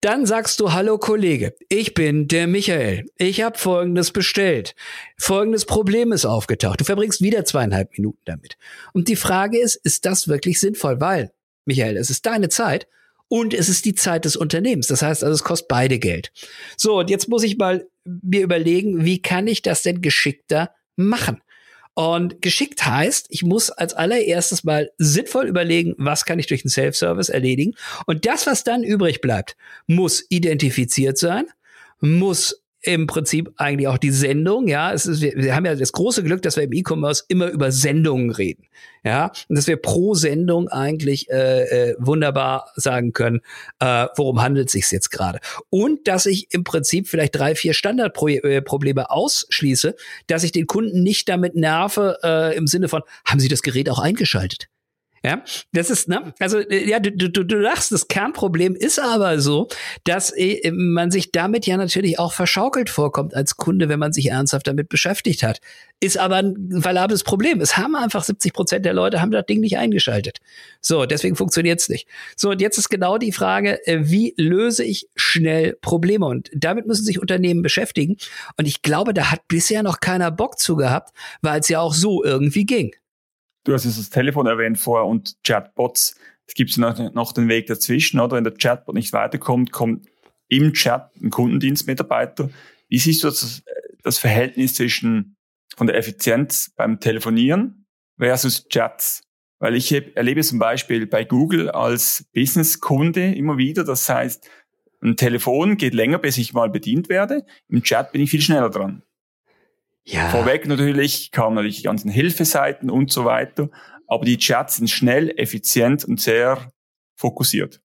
Dann sagst du, hallo Kollege, ich bin der Michael. Ich habe Folgendes bestellt. Folgendes Problem ist aufgetaucht. Du verbringst wieder zweieinhalb Minuten damit. Und die Frage ist, ist das wirklich sinnvoll? Weil, Michael, es ist deine Zeit und es ist die Zeit des Unternehmens. Das heißt also, es kostet beide Geld. So, und jetzt muss ich mal mir überlegen, wie kann ich das denn geschickter machen? Und geschickt heißt, ich muss als allererstes mal sinnvoll überlegen, was kann ich durch den Self-Service erledigen. Und das, was dann übrig bleibt, muss identifiziert sein, muss im Prinzip eigentlich auch die Sendung. Ja, es ist, wir, wir haben ja das große Glück, dass wir im E-Commerce immer über Sendungen reden. Ja, und dass wir pro Sendung eigentlich äh, äh, wunderbar sagen können, äh, worum handelt es sich jetzt gerade. Und dass ich im Prinzip vielleicht drei, vier Standardprobleme äh, ausschließe, dass ich den Kunden nicht damit nerve äh, im Sinne von, haben Sie das Gerät auch eingeschaltet? Ja, das ist, ne, also äh, ja, du, du, du lachst, das Kernproblem ist aber so, dass äh, man sich damit ja natürlich auch verschaukelt vorkommt als Kunde, wenn man sich ernsthaft damit beschäftigt hat. Ist aber ein valables Problem. Es haben einfach 70 Prozent der Leute haben das Ding nicht eingeschaltet. So, deswegen funktioniert's nicht. So, und jetzt ist genau die Frage, äh, wie löse ich schnell Probleme? Und damit müssen sich Unternehmen beschäftigen. Und ich glaube, da hat bisher noch keiner Bock zu gehabt, weil es ja auch so irgendwie ging. Du hast jetzt das Telefon erwähnt vorher und Chatbots. Es gibt noch, den Weg dazwischen, oder? Wenn der Chatbot nicht weiterkommt, kommt im Chat ein Kundendienstmitarbeiter. Wie siehst du das, das Verhältnis zwischen von der Effizienz beim Telefonieren versus Chats? Weil ich erlebe zum Beispiel bei Google als Businesskunde immer wieder, das heißt, ein Telefon geht länger, bis ich mal bedient werde. Im Chat bin ich viel schneller dran. Ja. Vorweg natürlich kamen natürlich die ganzen Hilfeseiten und so weiter, aber die Chats sind schnell, effizient und sehr fokussiert.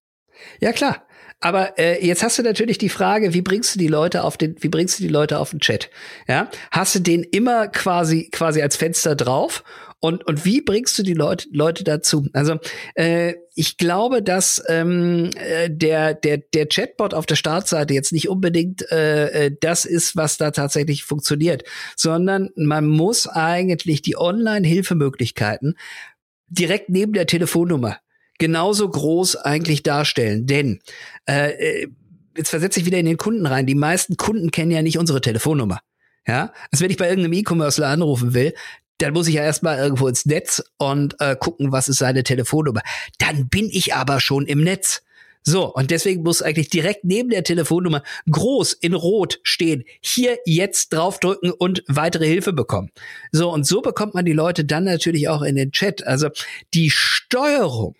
Ja klar. Aber äh, jetzt hast du natürlich die Frage, wie bringst du die Leute auf den, wie bringst du die Leute auf den Chat? Ja, hast du den immer quasi quasi als Fenster drauf und, und wie bringst du die Leute, Leute dazu? Also äh, ich glaube, dass ähm, äh, der, der, der Chatbot auf der Startseite jetzt nicht unbedingt äh, äh, das ist, was da tatsächlich funktioniert, sondern man muss eigentlich die Online-Hilfemöglichkeiten direkt neben der Telefonnummer genauso groß eigentlich darstellen. Denn äh, äh jetzt versetze ich wieder in den Kunden rein. Die meisten Kunden kennen ja nicht unsere Telefonnummer. Ja, als wenn ich bei irgendeinem E-Commercer anrufen will, dann muss ich ja erstmal irgendwo ins Netz und äh, gucken, was ist seine Telefonnummer. Dann bin ich aber schon im Netz. So, und deswegen muss eigentlich direkt neben der Telefonnummer groß in Rot stehen, hier jetzt draufdrücken und weitere Hilfe bekommen. So, und so bekommt man die Leute dann natürlich auch in den Chat. Also die Steuerung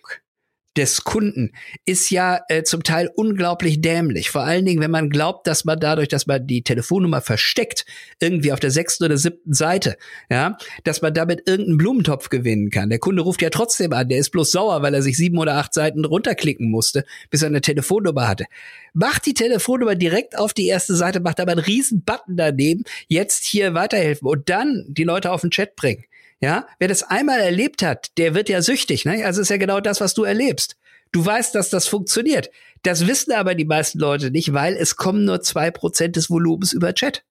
des Kunden ist ja äh, zum Teil unglaublich dämlich. Vor allen Dingen, wenn man glaubt, dass man dadurch, dass man die Telefonnummer versteckt, irgendwie auf der sechsten oder siebten Seite, ja, dass man damit irgendeinen Blumentopf gewinnen kann. Der Kunde ruft ja trotzdem an, der ist bloß sauer, weil er sich sieben oder acht Seiten runterklicken musste, bis er eine Telefonnummer hatte. Macht die Telefonnummer direkt auf die erste Seite, macht aber einen riesen Button daneben, jetzt hier weiterhelfen und dann die Leute auf den Chat bringen. Ja, wer das einmal erlebt hat, der wird ja süchtig. Ne? Also ist ja genau das, was du erlebst. Du weißt, dass das funktioniert. Das wissen aber die meisten Leute nicht, weil es kommen nur zwei Prozent des Volumens über Chat.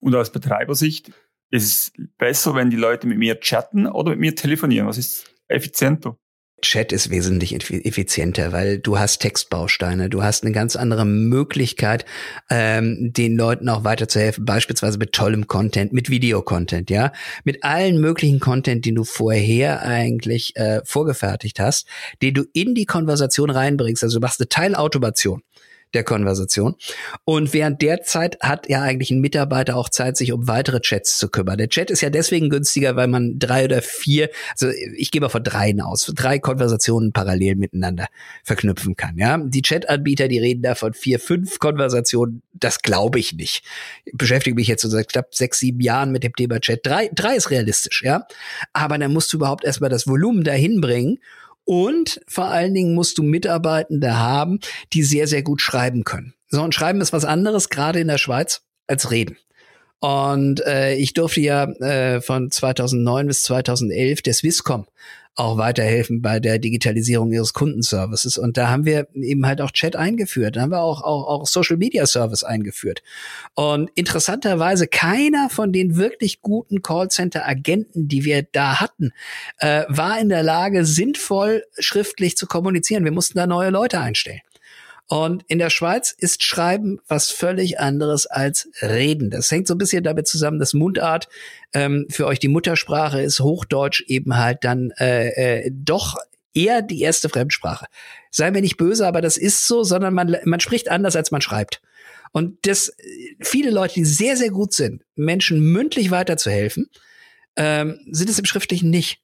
Und aus Betreibersicht ist es besser, wenn die Leute mit mir chatten oder mit mir telefonieren. Was ist effizienter? Chat ist wesentlich effizienter, weil du hast Textbausteine, du hast eine ganz andere Möglichkeit, ähm, den Leuten auch weiterzuhelfen, beispielsweise mit tollem Content, mit Videocontent, ja, mit allen möglichen Content, den du vorher eigentlich äh, vorgefertigt hast, den du in die Konversation reinbringst. Also du machst eine Teilautomation der Konversation. Und während der Zeit hat ja eigentlich ein Mitarbeiter auch Zeit, sich um weitere Chats zu kümmern. Der Chat ist ja deswegen günstiger, weil man drei oder vier, also ich gehe mal von dreien aus, drei Konversationen parallel miteinander verknüpfen kann. Ja, die Chat-Anbieter, die reden da von vier, fünf Konversationen. Das glaube ich nicht. Ich beschäftige mich jetzt so seit knapp sechs, sieben Jahren mit dem Thema Chat. Drei, drei ist realistisch, ja. Aber dann musst du überhaupt erstmal das Volumen dahin bringen und vor allen Dingen musst du Mitarbeitende haben, die sehr, sehr gut schreiben können. So, und Schreiben ist was anderes, gerade in der Schweiz, als Reden. Und äh, ich durfte ja äh, von 2009 bis 2011 der Swisscom auch weiterhelfen bei der Digitalisierung ihres Kundenservices. Und da haben wir eben halt auch Chat eingeführt. Da haben wir auch, auch, auch Social Media Service eingeführt. Und interessanterweise keiner von den wirklich guten Callcenter-Agenten, die wir da hatten, äh, war in der Lage, sinnvoll schriftlich zu kommunizieren. Wir mussten da neue Leute einstellen. Und in der Schweiz ist Schreiben was völlig anderes als Reden. Das hängt so ein bisschen damit zusammen, dass Mundart ähm, für euch die Muttersprache ist, Hochdeutsch eben halt dann äh, äh, doch eher die erste Fremdsprache. Sei mir nicht böse, aber das ist so, sondern man, man spricht anders, als man schreibt. Und das viele Leute, die sehr, sehr gut sind, Menschen mündlich weiterzuhelfen, ähm, sind es im Schriftlichen nicht.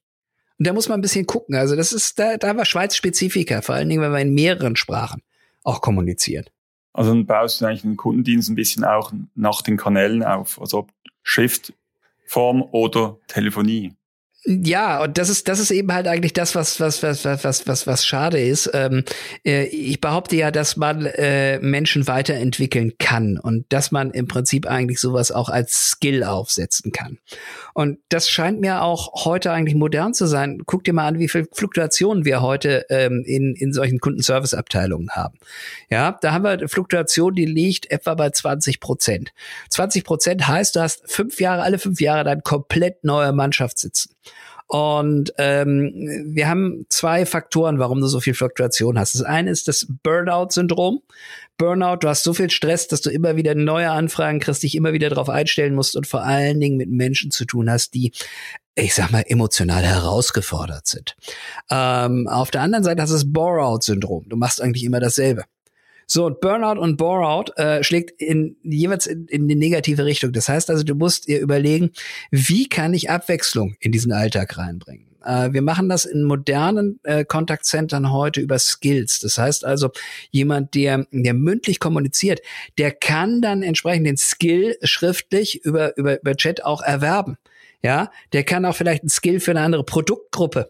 Und da muss man ein bisschen gucken. Also das ist, da, da war Schweiz Spezifika, vor allen Dingen, wenn wir in mehreren Sprachen auch kommunizieren. Also dann baust du eigentlich den Kundendienst ein bisschen auch nach den Kanälen auf, also ob Schriftform oder Telefonie. Ja, und das ist das ist eben halt eigentlich das, was was was was was was, was schade ist. Ähm, äh, ich behaupte ja, dass man äh, Menschen weiterentwickeln kann und dass man im Prinzip eigentlich sowas auch als Skill aufsetzen kann. Und das scheint mir auch heute eigentlich modern zu sein. Guck dir mal an, wie viel Fluktuationen wir heute ähm, in in solchen Kundenservice-Abteilungen haben. Ja, da haben wir eine Fluktuation, die liegt etwa bei 20 Prozent. 20 Prozent heißt, du hast fünf Jahre, alle fünf Jahre dann komplett neue Mannschaft sitzen. Und ähm, wir haben zwei Faktoren, warum du so viel Fluktuation hast. Das eine ist das Burnout-Syndrom. Burnout, du hast so viel Stress, dass du immer wieder neue Anfragen kriegst, dich immer wieder darauf einstellen musst und vor allen Dingen mit Menschen zu tun hast, die ich sag mal, emotional herausgefordert sind. Ähm, auf der anderen Seite hast du das Bore-out-Syndrom. Du machst eigentlich immer dasselbe. So, und Burnout und Boreout äh, schlägt in, jeweils in, in die negative Richtung. Das heißt also, du musst dir überlegen, wie kann ich Abwechslung in diesen Alltag reinbringen? Äh, wir machen das in modernen äh, Kontaktcentern heute über Skills. Das heißt also, jemand, der, der mündlich kommuniziert, der kann dann entsprechend den Skill schriftlich über, über, über Chat auch erwerben. Ja, der kann auch vielleicht einen Skill für eine andere Produktgruppe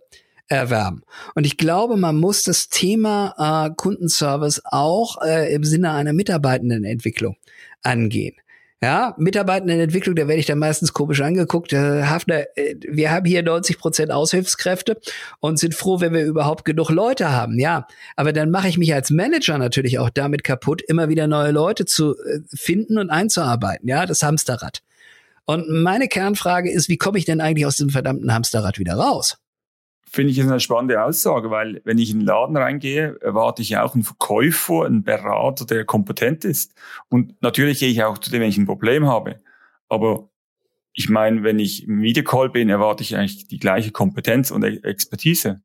erwärmen. Und ich glaube, man muss das Thema äh, Kundenservice auch äh, im Sinne einer Mitarbeitendenentwicklung angehen. Ja, Mitarbeitendenentwicklung, da werde ich dann meistens komisch angeguckt. Äh, Hafner, äh, wir haben hier 90 Prozent Aushilfskräfte und sind froh, wenn wir überhaupt genug Leute haben. Ja, aber dann mache ich mich als Manager natürlich auch damit kaputt, immer wieder neue Leute zu äh, finden und einzuarbeiten. Ja, das Hamsterrad. Und meine Kernfrage ist, wie komme ich denn eigentlich aus dem verdammten Hamsterrad wieder raus? Finde ich ist eine spannende Aussage, weil wenn ich in den Laden reingehe, erwarte ich auch einen Verkäufer, einen Berater, der kompetent ist. Und natürlich gehe ich auch zu dem, wenn ich ein Problem habe. Aber ich meine, wenn ich im Videocall bin, erwarte ich eigentlich die gleiche Kompetenz und Expertise.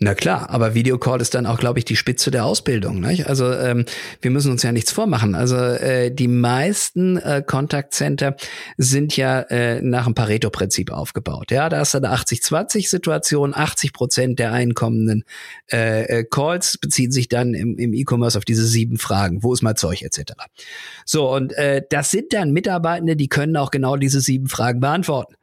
Na klar, aber Videocall ist dann auch, glaube ich, die Spitze der Ausbildung. Nicht? Also ähm, wir müssen uns ja nichts vormachen. Also äh, die meisten äh, Contact Center sind ja äh, nach dem Pareto-Prinzip aufgebaut. Ja, da ist eine 80-20-Situation. 80 Prozent der einkommenden äh, äh, Calls beziehen sich dann im, im E-Commerce auf diese sieben Fragen. Wo ist mein Zeug etc. So, und äh, das sind dann Mitarbeitende, die können auch genau diese sieben Fragen beantworten.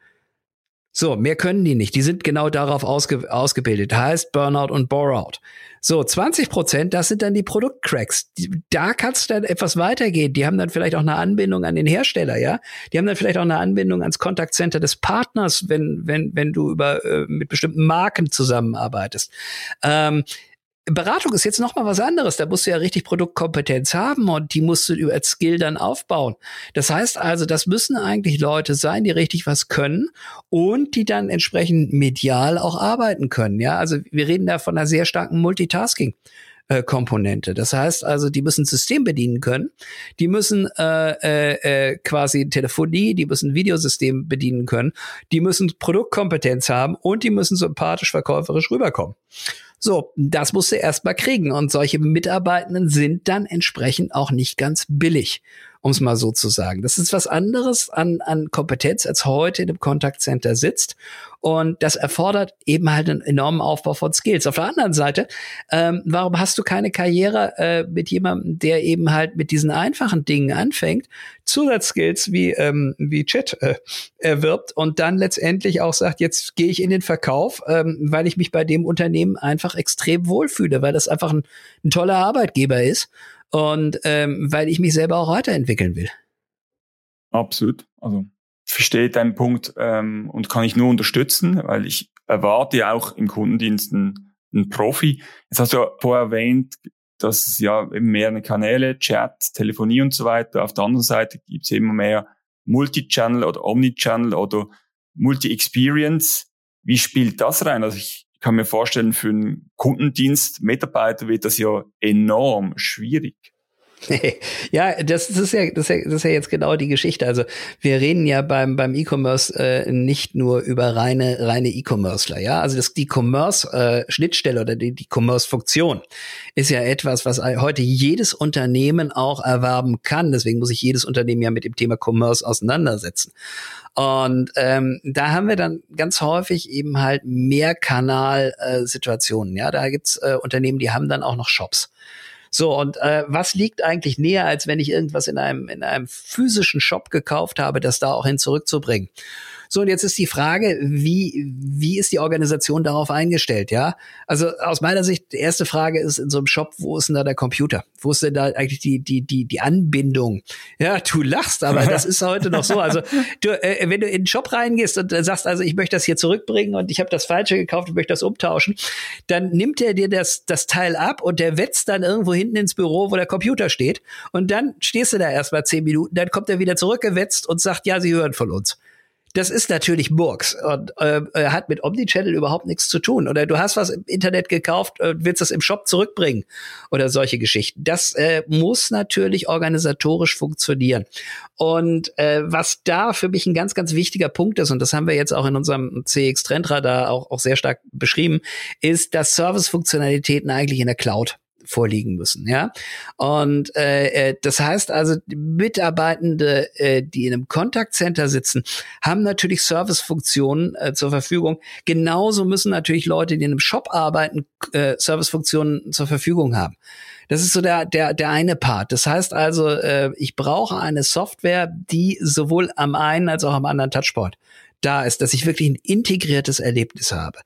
So, mehr können die nicht. Die sind genau darauf ausge ausgebildet. Heißt Burnout und Bore-out. So, 20 Prozent, das sind dann die Produktcracks. Da kannst du dann etwas weitergehen. Die haben dann vielleicht auch eine Anbindung an den Hersteller, ja. Die haben dann vielleicht auch eine Anbindung ans Kontaktcenter des Partners, wenn, wenn, wenn du über, äh, mit bestimmten Marken zusammenarbeitest. Ähm, Beratung ist jetzt noch mal was anderes. Da musst du ja richtig Produktkompetenz haben und die musst du über Skill dann aufbauen. Das heißt also, das müssen eigentlich Leute sein, die richtig was können und die dann entsprechend medial auch arbeiten können. Ja, also wir reden da von einer sehr starken Multitasking. Äh, Komponente. Das heißt also, die müssen System bedienen können, die müssen äh, äh, äh, quasi Telefonie, die müssen Videosystem bedienen können, die müssen Produktkompetenz haben und die müssen sympathisch verkäuferisch rüberkommen. So, das musst du erst mal kriegen. Und solche Mitarbeitenden sind dann entsprechend auch nicht ganz billig um es mal so zu sagen. Das ist was anderes an, an Kompetenz, als heute in einem Kontaktcenter sitzt. Und das erfordert eben halt einen enormen Aufbau von Skills. Auf der anderen Seite, ähm, warum hast du keine Karriere äh, mit jemandem, der eben halt mit diesen einfachen Dingen anfängt, Zusatzskills wie, ähm, wie Chat äh, erwirbt und dann letztendlich auch sagt, jetzt gehe ich in den Verkauf, ähm, weil ich mich bei dem Unternehmen einfach extrem wohlfühle, weil das einfach ein, ein toller Arbeitgeber ist und ähm, weil ich mich selber auch weiterentwickeln will. Absolut. Also verstehe deinen Punkt ähm, und kann ich nur unterstützen, weil ich erwarte auch im Kundendienst einen, einen Profi. Jetzt hast du ja vorher erwähnt, dass es ja mehrere Kanäle, Chat, Telefonie und so weiter. Auf der anderen Seite gibt es immer mehr Multi-Channel oder Omni-Channel oder Multi-Experience. Wie spielt das rein? Also ich kann mir vorstellen, für einen Kundendienst Mitarbeiter wird das ja enorm schwierig. [LAUGHS] ja, das, das, ist ja, das, ist ja, das ist ja jetzt genau die Geschichte. Also wir reden ja beim, beim E-Commerce äh, nicht nur über reine, reine E-Commercer, ja. Also das, die Commerce-Schnittstelle äh, oder die, die Commerce-Funktion ist ja etwas, was heute jedes Unternehmen auch erwerben kann. Deswegen muss sich jedes Unternehmen ja mit dem Thema Commerce auseinandersetzen. Und ähm, da haben wir dann ganz häufig eben halt Mehrkanal-Situationen. Äh, ja, da gibt's äh, Unternehmen, die haben dann auch noch Shops. So, und äh, was liegt eigentlich näher, als wenn ich irgendwas in einem, in einem physischen Shop gekauft habe, das da auch hin zurückzubringen? So, und jetzt ist die Frage, wie, wie ist die Organisation darauf eingestellt, ja? Also aus meiner Sicht, die erste Frage ist in so einem Shop, wo ist denn da der Computer? Wo ist denn da eigentlich die, die, die, die Anbindung? Ja, du lachst, aber das ist heute noch so. Also, du, äh, wenn du in den Shop reingehst und äh, sagst, also ich möchte das hier zurückbringen und ich habe das Falsche gekauft und möchte das umtauschen, dann nimmt er dir das, das Teil ab und der wetzt dann irgendwo hinten ins Büro, wo der Computer steht. Und dann stehst du da erst mal zehn Minuten, dann kommt er wieder zurückgewetzt und sagt, ja, sie hören von uns. Das ist natürlich Murks und äh, hat mit Omnichannel überhaupt nichts zu tun. Oder du hast was im Internet gekauft und willst das im Shop zurückbringen oder solche Geschichten. Das äh, muss natürlich organisatorisch funktionieren. Und äh, was da für mich ein ganz, ganz wichtiger Punkt ist, und das haben wir jetzt auch in unserem CX Trendradar auch, auch sehr stark beschrieben, ist, dass Service-Funktionalitäten eigentlich in der Cloud vorliegen müssen, ja. Und äh, äh, das heißt also, Mitarbeitende, äh, die in einem Kontaktcenter sitzen, haben natürlich Servicefunktionen äh, zur Verfügung. Genauso müssen natürlich Leute, die in einem Shop arbeiten, äh, Servicefunktionen zur Verfügung haben. Das ist so der, der, der eine Part. Das heißt also, äh, ich brauche eine Software, die sowohl am einen als auch am anderen Touchpoint da ist, dass ich wirklich ein integriertes Erlebnis habe.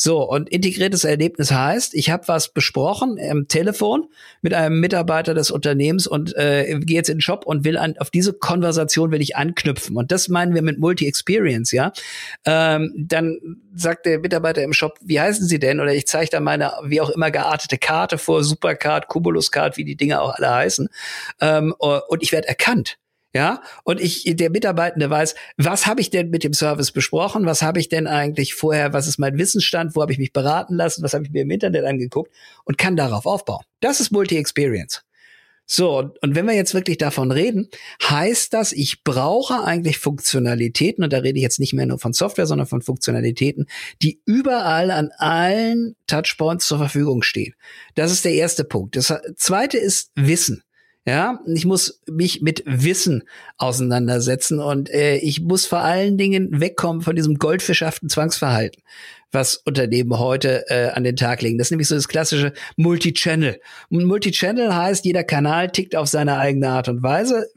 So, und integriertes Erlebnis heißt, ich habe was besprochen am Telefon mit einem Mitarbeiter des Unternehmens und äh, gehe jetzt in den Shop und will an, auf diese Konversation will ich anknüpfen. Und das meinen wir mit Multi-Experience, ja. Ähm, dann sagt der Mitarbeiter im Shop, wie heißen Sie denn? Oder ich zeige da meine, wie auch immer, geartete Karte vor, Supercard, Cumulus-Card, wie die Dinge auch alle heißen. Ähm, und ich werde erkannt. Ja, und ich, der Mitarbeitende weiß, was habe ich denn mit dem Service besprochen? Was habe ich denn eigentlich vorher? Was ist mein Wissensstand? Wo habe ich mich beraten lassen? Was habe ich mir im Internet angeguckt? Und kann darauf aufbauen. Das ist Multi-Experience. So, und wenn wir jetzt wirklich davon reden, heißt das, ich brauche eigentlich Funktionalitäten, und da rede ich jetzt nicht mehr nur von Software, sondern von Funktionalitäten, die überall an allen Touchpoints zur Verfügung stehen. Das ist der erste Punkt. Das zweite ist Wissen. Ja, ich muss mich mit Wissen auseinandersetzen und äh, ich muss vor allen Dingen wegkommen von diesem goldfischhaften Zwangsverhalten, was Unternehmen heute äh, an den Tag legen. Das ist nämlich so das klassische Multi-Channel. Multi-Channel heißt, jeder Kanal tickt auf seine eigene Art und Weise,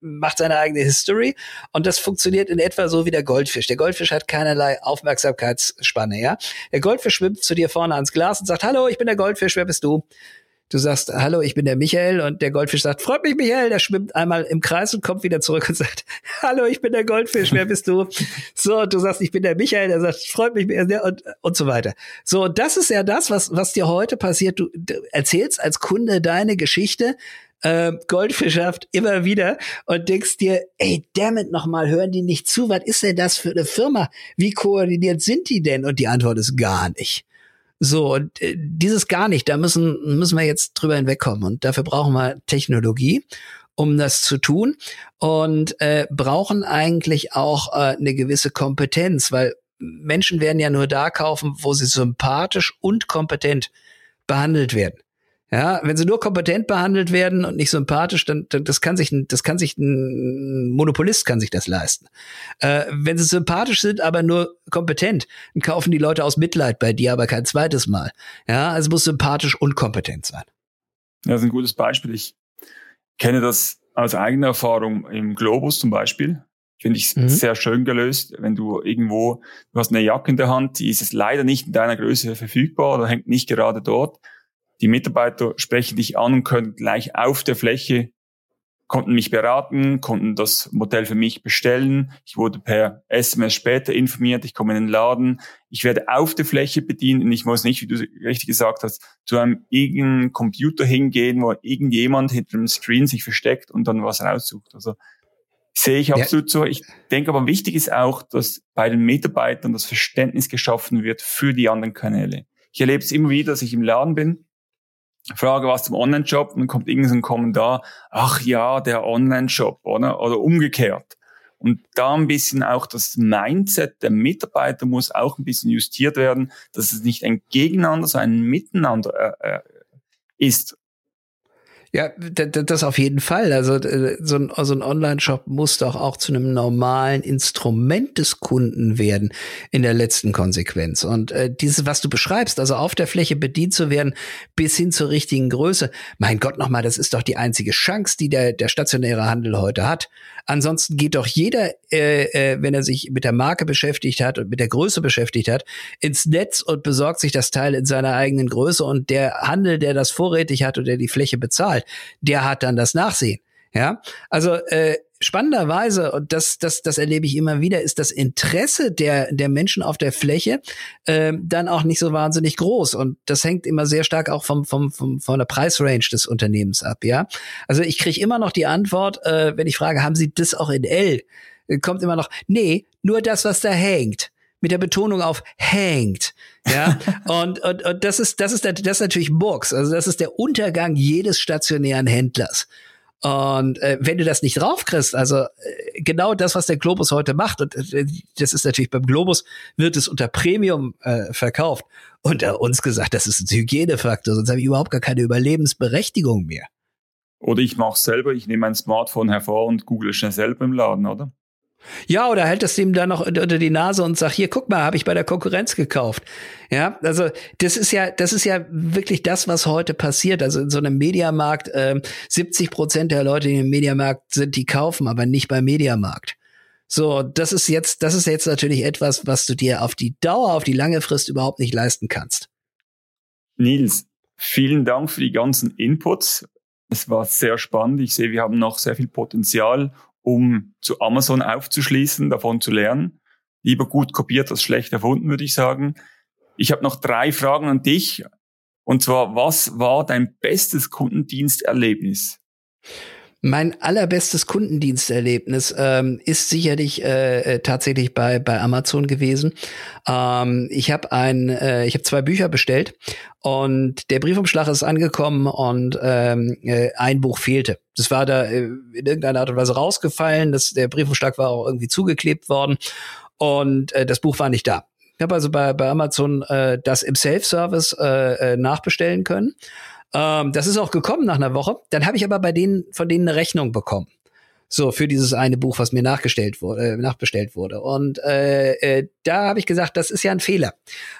macht seine eigene History und das funktioniert in etwa so wie der Goldfisch. Der Goldfisch hat keinerlei Aufmerksamkeitsspanne, ja. Der Goldfisch schwimmt zu dir vorne ans Glas und sagt, hallo, ich bin der Goldfisch, wer bist du? Du sagst, hallo, ich bin der Michael und der Goldfisch sagt, freut mich Michael, der schwimmt einmal im Kreis und kommt wieder zurück und sagt, hallo, ich bin der Goldfisch, wer bist du? [LAUGHS] So, du sagst, ich bin der Michael, der sagt, freut mich und, und so weiter. So, das ist ja das, was, was dir heute passiert. Du, du erzählst als Kunde deine Geschichte, äh, Goldfischhaft immer wieder und denkst dir, ey, damit nochmal, hören die nicht zu? Was ist denn das für eine Firma? Wie koordiniert sind die denn? Und die Antwort ist gar nicht. So, äh, dieses gar nicht, da müssen, müssen wir jetzt drüber hinwegkommen. Und dafür brauchen wir Technologie, um das zu tun. Und äh, brauchen eigentlich auch äh, eine gewisse Kompetenz, weil Menschen werden ja nur da kaufen, wo sie sympathisch und kompetent behandelt werden. Ja, wenn sie nur kompetent behandelt werden und nicht sympathisch, dann, dann das kann sich, das kann sich ein Monopolist kann sich das leisten. Äh, wenn sie sympathisch sind, aber nur kompetent, dann kaufen die Leute aus Mitleid bei dir, aber kein zweites Mal. Ja, also muss sympathisch und kompetent sein. Ja, das ist ein gutes Beispiel. Ich kenne das aus eigener Erfahrung im Globus zum Beispiel. Finde ich mhm. sehr schön gelöst, wenn du irgendwo, du hast eine Jacke in der Hand, die ist jetzt leider nicht in deiner Größe verfügbar oder hängt nicht gerade dort die Mitarbeiter sprechen dich an und können gleich auf der Fläche, konnten mich beraten, konnten das Modell für mich bestellen. Ich wurde per SMS später informiert, ich komme in den Laden, ich werde auf der Fläche bedient und ich muss nicht, wie du richtig gesagt hast, zu einem irgendeinem Computer hingehen, wo irgendjemand hinter dem Screen sich versteckt und dann was raussucht. Also sehe ich absolut ja. so. Ich denke aber wichtig ist auch, dass bei den Mitarbeitern das Verständnis geschaffen wird für die anderen Kanäle. Ich erlebe es immer wieder, dass ich im Laden bin frage was zum Online-Shop und dann kommt irgendein Kommentar, ach ja, der Online-Shop, oder? Oder umgekehrt. Und da ein bisschen auch das Mindset der Mitarbeiter muss auch ein bisschen justiert werden, dass es nicht ein Gegeneinander, sondern ein Miteinander äh, äh ist. Ja, das auf jeden Fall. Also äh, so ein, so ein Online-Shop muss doch auch zu einem normalen Instrument des Kunden werden in der letzten Konsequenz. Und äh, dieses, was du beschreibst, also auf der Fläche bedient zu werden bis hin zur richtigen Größe, mein Gott nochmal, das ist doch die einzige Chance, die der, der stationäre Handel heute hat. Ansonsten geht doch jeder, äh, äh, wenn er sich mit der Marke beschäftigt hat und mit der Größe beschäftigt hat, ins Netz und besorgt sich das Teil in seiner eigenen Größe und der Handel, der das vorrätig hat und der die Fläche bezahlt, der hat dann das Nachsehen. Ja, also äh, spannenderweise, und das, das, das erlebe ich immer wieder, ist das Interesse der, der Menschen auf der Fläche äh, dann auch nicht so wahnsinnig groß. Und das hängt immer sehr stark auch vom, vom, vom, von der Preisrange des Unternehmens ab, ja. Also ich kriege immer noch die Antwort, äh, wenn ich frage, haben Sie das auch in L? Kommt immer noch, nee, nur das, was da hängt mit der Betonung auf hängt. Ja, [LAUGHS] und, und, und das ist, das ist, das ist natürlich Burks. Also das ist der Untergang jedes stationären Händlers. Und äh, wenn du das nicht draufkriegst, also äh, genau das, was der Globus heute macht, und äh, das ist natürlich beim Globus, wird es unter Premium äh, verkauft. Unter uns gesagt, das ist ein Hygienefaktor, sonst habe ich überhaupt gar keine Überlebensberechtigung mehr. Oder ich mache selber, ich nehme mein Smartphone hervor und google schnell selber im Laden, oder? Ja, oder hält es ihm dann noch unter die Nase und sagt, hier, guck mal, habe ich bei der Konkurrenz gekauft. Ja, also das ist ja, das ist ja wirklich das, was heute passiert. Also in so einem Mediamarkt, äh, 70 Prozent der Leute, die im Mediamarkt sind, die kaufen, aber nicht beim Mediamarkt. So, das ist jetzt, das ist jetzt natürlich etwas, was du dir auf die Dauer, auf die lange Frist überhaupt nicht leisten kannst. Nils, vielen Dank für die ganzen Inputs. Es war sehr spannend. Ich sehe, wir haben noch sehr viel Potenzial, um zu Amazon aufzuschließen, davon zu lernen. Lieber gut kopiert als schlecht erfunden, würde ich sagen. Ich habe noch drei Fragen an dich. Und zwar, was war dein bestes Kundendiensterlebnis? Mein allerbestes Kundendiensterlebnis ähm, ist sicherlich äh, äh, tatsächlich bei bei Amazon gewesen. Ähm, ich habe ein, äh, ich habe zwei Bücher bestellt und der Briefumschlag ist angekommen und ähm, äh, ein Buch fehlte. Das war da äh, in irgendeiner Art und Weise rausgefallen. Das, der Briefumschlag war auch irgendwie zugeklebt worden und äh, das Buch war nicht da. Ich habe also bei, bei Amazon äh, das im Self-Service äh, äh, nachbestellen können. Ähm, das ist auch gekommen nach einer Woche. Dann habe ich aber bei denen von denen eine Rechnung bekommen. So, für dieses eine Buch, was mir nachgestellt wurde, äh, nachbestellt wurde. Und äh, äh, da habe ich gesagt, das ist ja ein Fehler.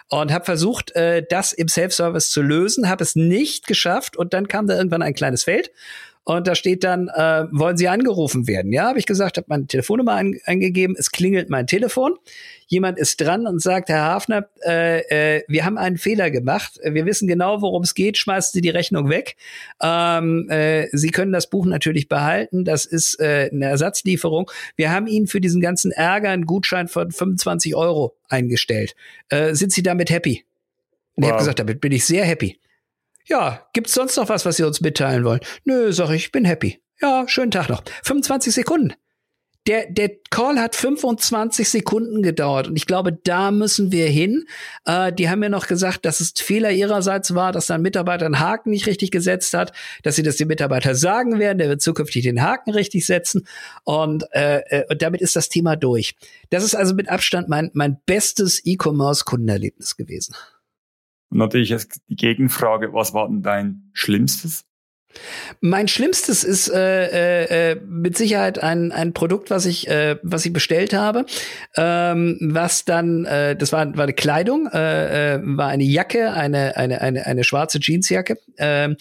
Und habe versucht, äh, das im Self-Service zu lösen, habe es nicht geschafft und dann kam da irgendwann ein kleines Feld und da steht dann, äh, wollen Sie angerufen werden? Ja, habe ich gesagt, habe meine Telefonnummer ein, eingegeben, es klingelt mein Telefon. Jemand ist dran und sagt, Herr Hafner, äh, äh, wir haben einen Fehler gemacht. Wir wissen genau, worum es geht. Schmeißen Sie die Rechnung weg. Ähm, äh, Sie können das Buch natürlich behalten. Das ist äh, eine Ersatzlieferung. Wir haben Ihnen für diesen ganzen Ärger einen Gutschein von 25 Euro eingestellt. Äh, sind Sie damit happy? Und wow. ich habe gesagt, damit bin ich sehr happy. Ja, gibt's sonst noch was, was Sie uns mitteilen wollen? Nö, sag ich, bin happy. Ja, schönen Tag noch. 25 Sekunden. Der, der Call hat 25 Sekunden gedauert und ich glaube, da müssen wir hin. Äh, die haben mir noch gesagt, dass es Fehler ihrerseits war, dass ein Mitarbeiter einen Haken nicht richtig gesetzt hat, dass sie das dem Mitarbeiter sagen werden, der wird zukünftig den Haken richtig setzen und, äh, äh und damit ist das Thema durch. Das ist also mit Abstand mein, mein bestes E-Commerce-Kundenerlebnis gewesen. Und natürlich ist die Gegenfrage, was war denn dein Schlimmstes? Mein Schlimmstes ist äh, äh, äh, mit Sicherheit ein, ein Produkt, was ich, äh, was ich bestellt habe, ähm, was dann, äh, das war, war eine Kleidung, äh, äh, war eine Jacke, eine, eine, eine, eine schwarze Jeansjacke, äh,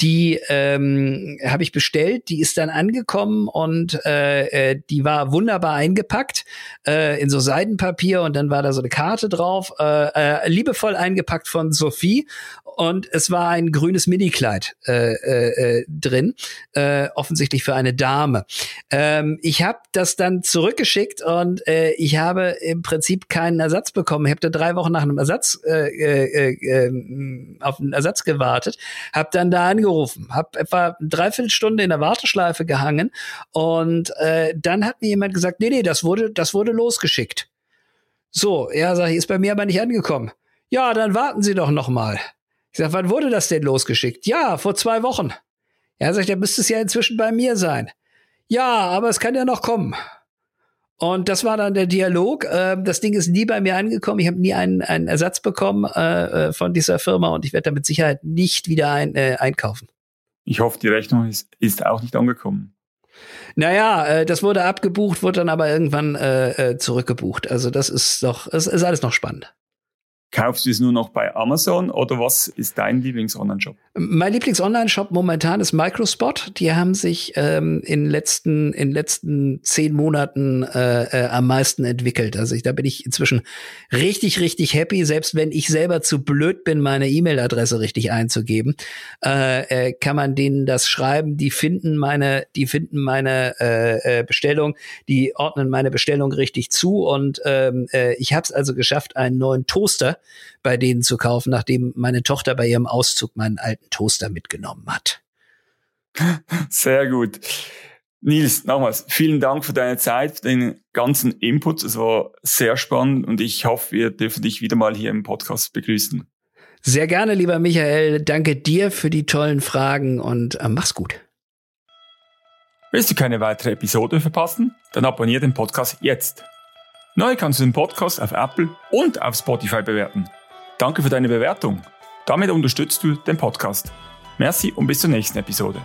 die ähm, habe ich bestellt, die ist dann angekommen und äh, äh, die war wunderbar eingepackt äh, in so Seidenpapier und dann war da so eine Karte drauf, äh, äh, liebevoll eingepackt von Sophie und es war ein grünes Minikleid äh, äh, drin, äh, offensichtlich für eine Dame. Ähm, ich habe das dann zurückgeschickt und äh, ich habe im Prinzip keinen Ersatz bekommen. Ich habe da drei Wochen nach einem Ersatz äh, äh, äh, auf einen Ersatz gewartet, habe dann da angerufen, habe etwa eine Dreiviertelstunde in der Warteschleife gehangen und äh, dann hat mir jemand gesagt, nee, nee, das wurde, das wurde losgeschickt. So, ja, sag ich, ist bei mir aber nicht angekommen. Ja, dann warten Sie doch noch mal. Ich sag, wann wurde das denn losgeschickt? Ja, vor zwei Wochen. Ja, sag ich, da müsste es ja inzwischen bei mir sein. Ja, aber es kann ja noch kommen. Und das war dann der Dialog. Ähm, das Ding ist nie bei mir angekommen. Ich habe nie einen, einen Ersatz bekommen äh, äh, von dieser Firma und ich werde da mit Sicherheit nicht wieder ein, äh, einkaufen. Ich hoffe, die Rechnung ist, ist auch nicht angekommen. Naja, äh, das wurde abgebucht, wurde dann aber irgendwann äh, zurückgebucht. Also das ist doch, es ist alles noch spannend. Kaufst du es nur noch bei Amazon oder was ist dein Lieblings-Online-Shop? Mein Lieblings-Online-Shop momentan ist Microspot. Die haben sich ähm, in letzten in letzten zehn Monaten äh, äh, am meisten entwickelt. Also ich, da bin ich inzwischen richtig richtig happy. Selbst wenn ich selber zu blöd bin, meine E-Mail-Adresse richtig einzugeben, äh, äh, kann man denen das schreiben. Die finden meine die finden meine äh, äh, Bestellung, die ordnen meine Bestellung richtig zu und ähm, äh, ich habe es also geschafft, einen neuen Toaster bei denen zu kaufen, nachdem meine Tochter bei ihrem Auszug meinen alten Toaster mitgenommen hat. Sehr gut. Nils, nochmals, vielen Dank für deine Zeit, für den ganzen Input. Es war sehr spannend und ich hoffe, wir dürfen dich wieder mal hier im Podcast begrüßen. Sehr gerne, lieber Michael. Danke dir für die tollen Fragen und äh, mach's gut. Willst du keine weitere Episode verpassen? Dann abonniere den Podcast jetzt. Neu kannst du den Podcast auf Apple und auf Spotify bewerten. Danke für deine Bewertung. Damit unterstützt du den Podcast. Merci und bis zur nächsten Episode.